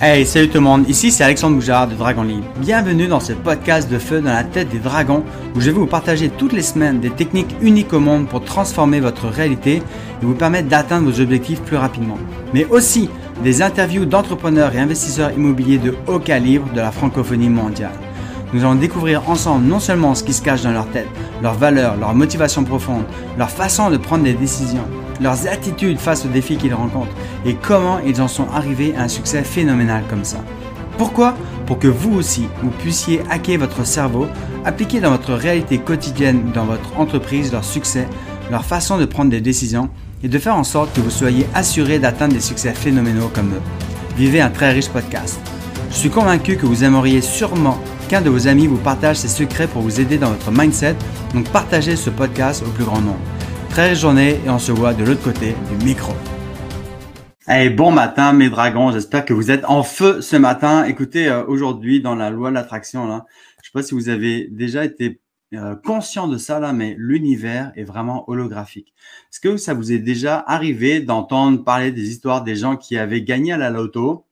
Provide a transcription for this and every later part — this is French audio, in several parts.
Hey, salut tout le monde, ici c'est Alexandre Boujard de Dragon Libre. Bienvenue dans ce podcast de feu dans la tête des dragons où je vais vous partager toutes les semaines des techniques uniques au monde pour transformer votre réalité et vous permettre d'atteindre vos objectifs plus rapidement. Mais aussi des interviews d'entrepreneurs et investisseurs immobiliers de haut calibre de la francophonie mondiale. Nous allons découvrir ensemble non seulement ce qui se cache dans leur tête, leurs valeurs, leurs motivations profondes, leur façon de prendre des décisions, leurs attitudes face aux défis qu'ils rencontrent et comment ils en sont arrivés à un succès phénoménal comme ça. Pourquoi? Pour que vous aussi, vous puissiez hacker votre cerveau, appliquer dans votre réalité quotidienne, dans votre entreprise, leur succès, leur façon de prendre des décisions et de faire en sorte que vous soyez assuré d'atteindre des succès phénoménaux comme eux. Vivez un très riche podcast. Je suis convaincu que vous aimeriez sûrement qu'un de vos amis vous partage ses secrets pour vous aider dans votre mindset, donc partagez ce podcast au plus grand nombre. Très riche journée et on se voit de l'autre côté du micro. Hey, bon matin mes dragons, j'espère que vous êtes en feu ce matin. Écoutez, euh, aujourd'hui dans la loi de l'attraction, là, je sais pas si vous avez déjà été euh, conscient de ça là, mais l'univers est vraiment holographique. Est-ce que ça vous est déjà arrivé d'entendre parler des histoires des gens qui avaient gagné à la loto,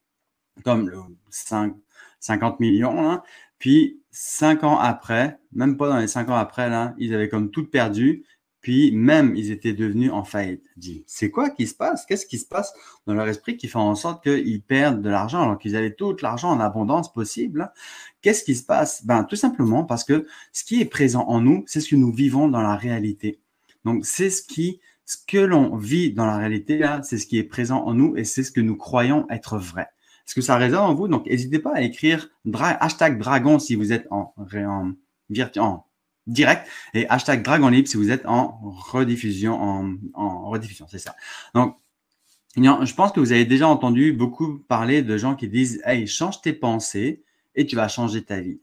comme le 5, 50 millions, là, puis cinq ans après, même pas dans les cinq ans après, là, ils avaient comme tout perdu puis même, ils étaient devenus en faillite. Dit, c'est quoi qui se passe? Qu'est-ce qui se passe dans leur esprit qui fait en sorte qu'ils perdent de l'argent alors qu'ils avaient tout l'argent en abondance possible? Qu'est-ce qui se passe? Ben tout simplement parce que ce qui est présent en nous, c'est ce que nous vivons dans la réalité. Donc c'est ce qui, ce que l'on vit dans la réalité là, c'est ce qui est présent en nous et c'est ce que nous croyons être vrai. Est-ce que ça résonne en vous? Donc n'hésitez pas à écrire hashtag dragon si vous êtes en, en, en direct et hashtag Dragon Libre si vous êtes en rediffusion, en, en rediffusion, c'est ça. Donc, je pense que vous avez déjà entendu beaucoup parler de gens qui disent Hey, change tes pensées et tu vas changer ta vie.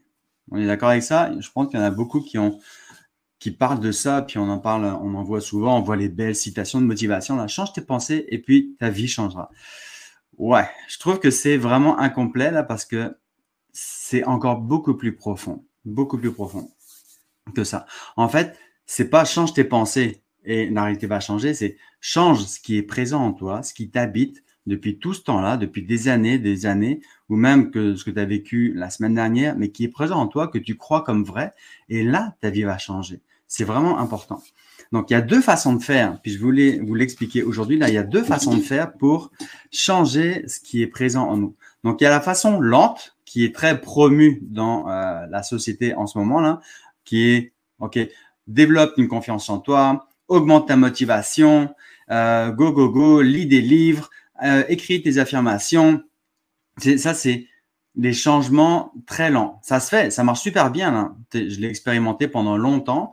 On est d'accord avec ça? Je pense qu'il y en a beaucoup qui ont qui parlent de ça, puis on en parle, on en voit souvent, on voit les belles citations de motivation. Là, change tes pensées et puis ta vie changera. Ouais, je trouve que c'est vraiment incomplet là parce que c'est encore beaucoup plus profond, beaucoup plus profond que ça. En fait, c'est pas change tes pensées et la réalité va changer, c'est change ce qui est présent en toi, ce qui t'habite depuis tout ce temps-là, depuis des années, des années, ou même que ce que tu as vécu la semaine dernière, mais qui est présent en toi, que tu crois comme vrai, et là, ta vie va changer. C'est vraiment important. Donc, il y a deux façons de faire, puis je voulais vous l'expliquer aujourd'hui. Là, il y a deux façons de faire pour changer ce qui est présent en nous. Donc, il y a la façon lente, qui est très promue dans euh, la société en ce moment, là, qui est, OK, développe une confiance en toi, augmente ta motivation, euh, go, go, go, lis des livres, euh, écris tes affirmations. Ça, c'est des changements très lents. Ça se fait, ça marche super bien. Là. Je l'ai expérimenté pendant longtemps,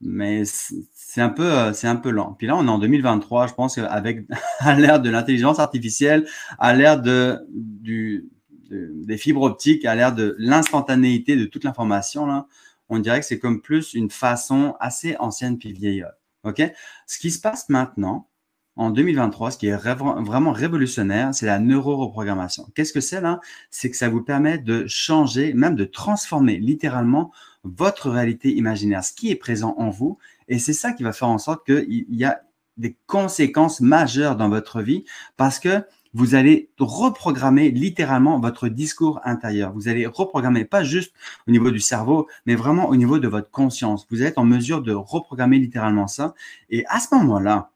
mais c'est un peu, euh, c'est un peu lent. Puis là, on est en 2023. Je pense qu'avec à l'ère de l'intelligence artificielle, à l'ère de du, des fibres optiques, à l'ère de l'instantanéité de toute l'information là, on dirait que c'est comme plus une façon assez ancienne puis vieille. OK? Ce qui se passe maintenant, en 2023, ce qui est vraiment révolutionnaire, c'est la neuroreprogrammation. Qu'est-ce que c'est là? C'est que ça vous permet de changer, même de transformer littéralement votre réalité imaginaire, ce qui est présent en vous. Et c'est ça qui va faire en sorte qu'il y a des conséquences majeures dans votre vie parce que vous allez reprogrammer littéralement votre discours intérieur. Vous allez reprogrammer pas juste au niveau du cerveau, mais vraiment au niveau de votre conscience. Vous être en mesure de reprogrammer littéralement ça. Et à ce moment-là,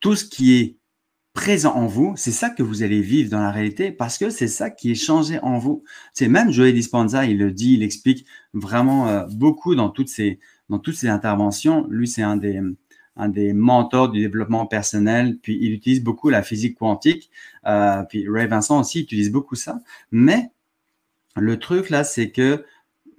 tout ce qui est présent en vous, c'est ça que vous allez vivre dans la réalité parce que c'est ça qui est changé en vous. C'est même Joey Dispenza, il le dit, il explique vraiment euh, beaucoup dans toutes ses dans toutes ses interventions. Lui, c'est un des un des mentors du développement personnel, puis il utilise beaucoup la physique quantique, euh, puis Ray Vincent aussi utilise beaucoup ça. Mais le truc là, c'est que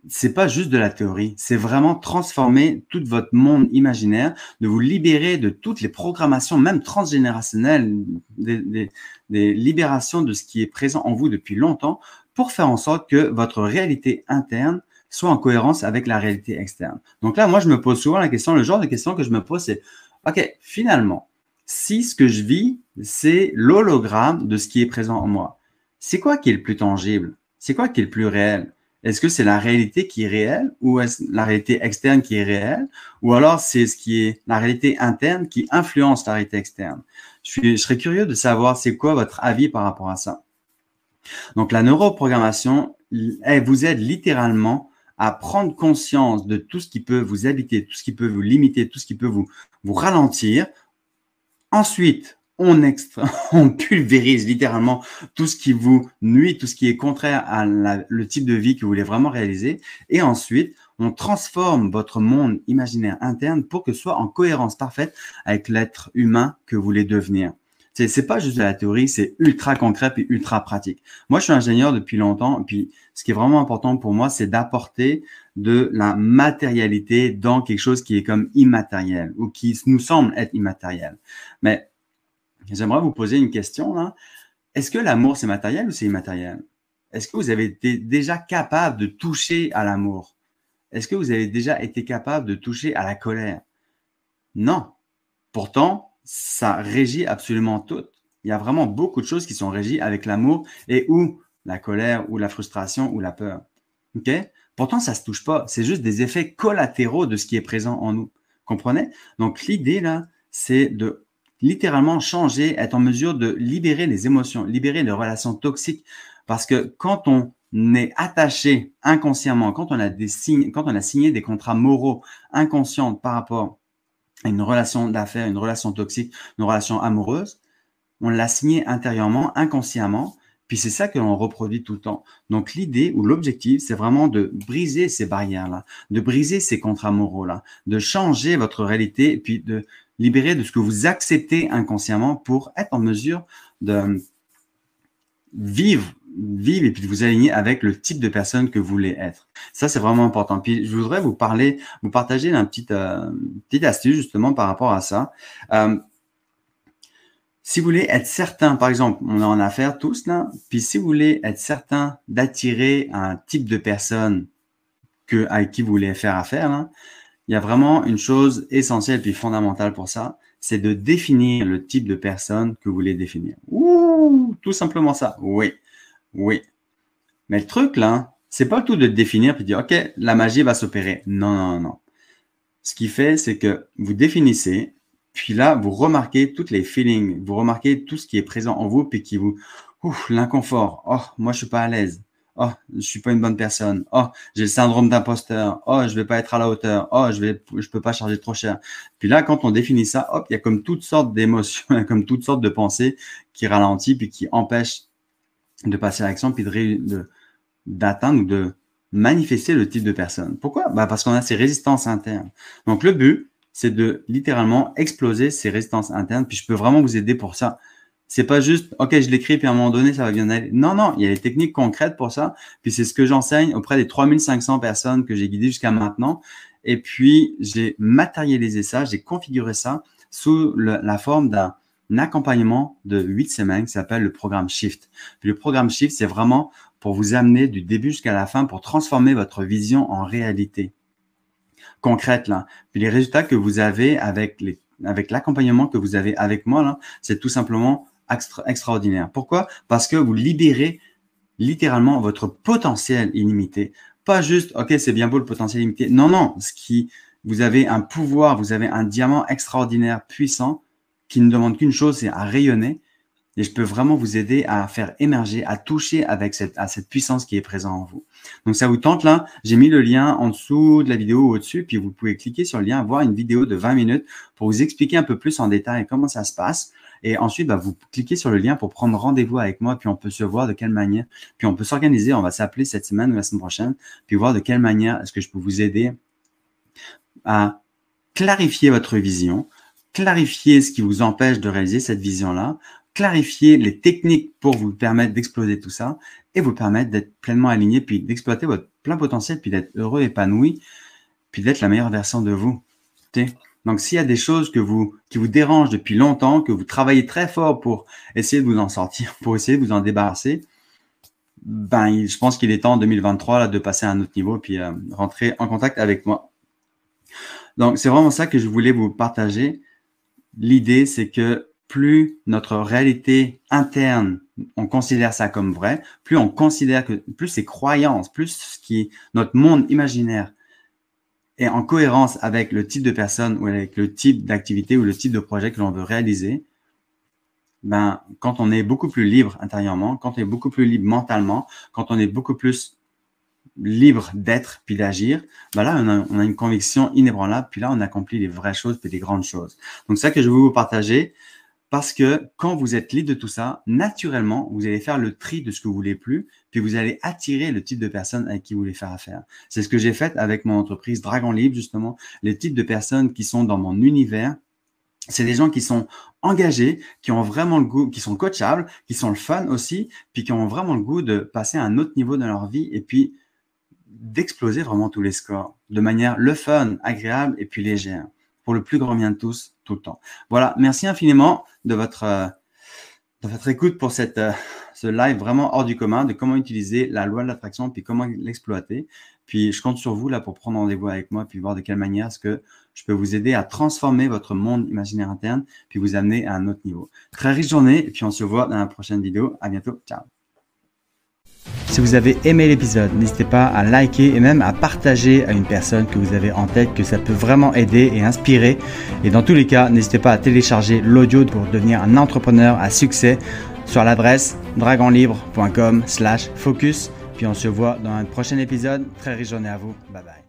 c'est pas juste de la théorie, c'est vraiment transformer tout votre monde imaginaire, de vous libérer de toutes les programmations, même transgénérationnelles, des, des libérations de ce qui est présent en vous depuis longtemps, pour faire en sorte que votre réalité interne soit en cohérence avec la réalité externe. Donc là, moi, je me pose souvent la question, le genre de question que je me pose, c'est, OK, finalement, si ce que je vis, c'est l'hologramme de ce qui est présent en moi, c'est quoi qui est le plus tangible? C'est quoi qui est le plus réel? Est-ce que c'est la réalité qui est réelle ou est-ce la réalité externe qui est réelle? Ou alors c'est ce qui est la réalité interne qui influence la réalité externe? Je, suis, je serais curieux de savoir c'est quoi votre avis par rapport à ça. Donc la neuroprogrammation, elle vous aide littéralement à prendre conscience de tout ce qui peut vous habiter, tout ce qui peut vous limiter, tout ce qui peut vous, ralentir. Ensuite, on pulvérise littéralement tout ce qui vous nuit, tout ce qui est contraire à le type de vie que vous voulez vraiment réaliser. Et ensuite, on transforme votre monde imaginaire interne pour que ce soit en cohérence parfaite avec l'être humain que vous voulez devenir. C'est, c'est pas juste de la théorie, c'est ultra concret et ultra pratique. Moi, je suis ingénieur depuis longtemps, puis ce qui est vraiment important pour moi, c'est d'apporter de la matérialité dans quelque chose qui est comme immatériel ou qui nous semble être immatériel. Mais j'aimerais vous poser une question là. Est-ce que l'amour c'est matériel ou c'est immatériel? Est-ce que vous avez été déjà capable de toucher à l'amour? Est-ce que vous avez déjà été capable de toucher à la colère? Non. Pourtant, ça régit absolument tout. Il y a vraiment beaucoup de choses qui sont régies avec l'amour et ou la colère ou la frustration ou la peur. OK? Pourtant, ça se touche pas. C'est juste des effets collatéraux de ce qui est présent en nous. Comprenez? Donc, l'idée, là, c'est de littéralement changer, être en mesure de libérer les émotions, libérer les relations toxiques. Parce que quand on est attaché inconsciemment, quand on a signé des contrats moraux inconscients par rapport une relation d'affaires, une relation toxique, une relation amoureuse, on l'a signé intérieurement, inconsciemment, puis c'est ça que l'on reproduit tout le temps. Donc l'idée ou l'objectif, c'est vraiment de briser ces barrières-là, de briser ces contrats moraux-là, de changer votre réalité, puis de libérer de ce que vous acceptez inconsciemment pour être en mesure de vivre vivre et puis de vous aligner avec le type de personne que vous voulez être. Ça, c'est vraiment important. Puis, je voudrais vous parler, vous partager un petit, euh, petite astuce justement par rapport à ça. Euh, si vous voulez être certain, par exemple, on est en affaires tous là, puis si vous voulez être certain d'attirer un type de personne que, avec qui vous voulez faire affaire, là, il y a vraiment une chose essentielle puis fondamentale pour ça, c'est de définir le type de personne que vous voulez définir. Ouh, tout simplement ça. Oui. Oui. Mais le truc, là, c'est pas tout de définir puis de dire, OK, la magie va s'opérer. Non, non, non. Ce qui fait, c'est que vous définissez, puis là, vous remarquez toutes les feelings, vous remarquez tout ce qui est présent en vous, puis qui vous, ouf, l'inconfort. Oh, moi, je suis pas à l'aise. Oh, je suis pas une bonne personne. Oh, j'ai le syndrome d'imposteur. Oh, je vais pas être à la hauteur. Oh, je vais, je peux pas charger trop cher. Puis là, quand on définit ça, hop, il y a comme toutes sortes d'émotions, comme toutes sortes de pensées qui ralentissent puis qui empêchent de passer à l'action, puis de, d'atteindre ou de manifester le type de personne. Pourquoi? Bah Parce qu'on a ces résistances internes. Donc le but, c'est de littéralement exploser ces résistances internes, puis je peux vraiment vous aider pour ça. C'est pas juste, OK, je l'écris, puis à un moment donné, ça va bien aller. Non, non, il y a des techniques concrètes pour ça. Puis c'est ce que j'enseigne auprès des 3500 personnes que j'ai guidées jusqu'à maintenant. Et puis, j'ai matérialisé ça, j'ai configuré ça sous la forme d'un accompagnement de huit semaines qui s'appelle le programme Shift. Le programme Shift, c'est vraiment pour vous amener du début jusqu'à la fin pour transformer votre vision en réalité concrète les résultats que vous avez avec l'accompagnement que vous avez avec moi c'est tout simplement extraordinaire. Pourquoi? Parce que vous libérez littéralement votre potentiel illimité. Pas juste, ok, c'est bien beau le potentiel illimité. Non, non, ce qui, vous avez un pouvoir, vous avez un diamant extraordinaire, puissant, qui ne demande qu'une chose, c'est à rayonner. Et je peux vraiment vous aider à faire émerger, à toucher avec cette, à cette puissance qui est présente en vous. Donc ça vous tente là, j'ai mis le lien en dessous de la vidéo ou au-dessus, puis vous pouvez cliquer sur le lien, voir une vidéo de 20 minutes pour vous expliquer un peu plus en détail comment ça se passe. Et ensuite, bah, vous cliquez sur le lien pour prendre rendez-vous avec moi, puis on peut se voir de quelle manière, puis on peut s'organiser, on va s'appeler cette semaine ou la semaine prochaine, puis voir de quelle manière est-ce que je peux vous aider à clarifier votre vision, clarifier ce qui vous empêche de réaliser cette vision-là, clarifier les techniques pour vous permettre d'exploser tout ça et vous permettre d'être pleinement aligné, puis d'exploiter votre plein potentiel, puis d'être heureux, épanoui, puis d'être la meilleure version de vous. Donc, s'il y a des choses que vous, qui vous dérangent depuis longtemps, que vous travaillez très fort pour essayer de vous en sortir, pour essayer de vous en débarrasser, ben, je pense qu'il est temps en 2023 là, de passer à un autre niveau puis euh, rentrer en contact avec moi. Donc, c'est vraiment ça que je voulais vous partager. L'idée, c'est que plus notre réalité interne, on considère ça comme vrai, plus on considère que, plus ces croyances, plus notre monde imaginaire est en cohérence avec le type de personne ou avec le type d'activité ou le type de projet que l'on veut réaliser, ben, quand on est beaucoup plus libre intérieurement, quand on est beaucoup plus libre mentalement, quand on est beaucoup plus libre d'être puis d'agir, ben là, on a, une conviction inébranlable, puis là, on accomplit les vraies choses puis les grandes choses. Donc, c'est ça que je veux vous partager parce que quand vous êtes libre de tout ça, naturellement, vous allez faire le tri de ce que vous voulez plus, puis vous allez attirer le type de personnes avec qui vous voulez faire affaire. C'est ce que j'ai fait avec mon entreprise Dragon Libre, justement. Les types de personnes qui sont dans mon univers, c'est des gens qui sont engagés, qui ont vraiment le goût, qui sont coachables, qui sont le fun aussi, puis qui ont vraiment le goût de passer à un autre niveau dans leur vie et puis d'exploser vraiment tous les scores de manière le fun, agréable et puis légère pour le plus grand bien de tous, tout le temps. Voilà, merci infiniment de votre, euh, de votre écoute pour cette, euh, ce live vraiment hors du commun de comment utiliser la loi de l'attraction puis comment l'exploiter. Puis je compte sur vous là pour prendre rendez-vous avec moi puis voir de quelle manière est-ce que je peux vous aider à transformer votre monde imaginaire interne puis vous amener à un autre niveau. Très riche journée et puis on se voit dans la prochaine vidéo. À bientôt. Ciao. Si vous avez aimé l'épisode, n'hésitez pas à liker et même à partager à une personne que vous avez en tête que ça peut vraiment aider et inspirer. Et dans tous les cas, n'hésitez pas à télécharger l'audio pour devenir un entrepreneur à succès sur l'adresse dragonlibre.com/focus. Puis on se voit dans un prochain épisode. Très riche journée à vous. Bye bye.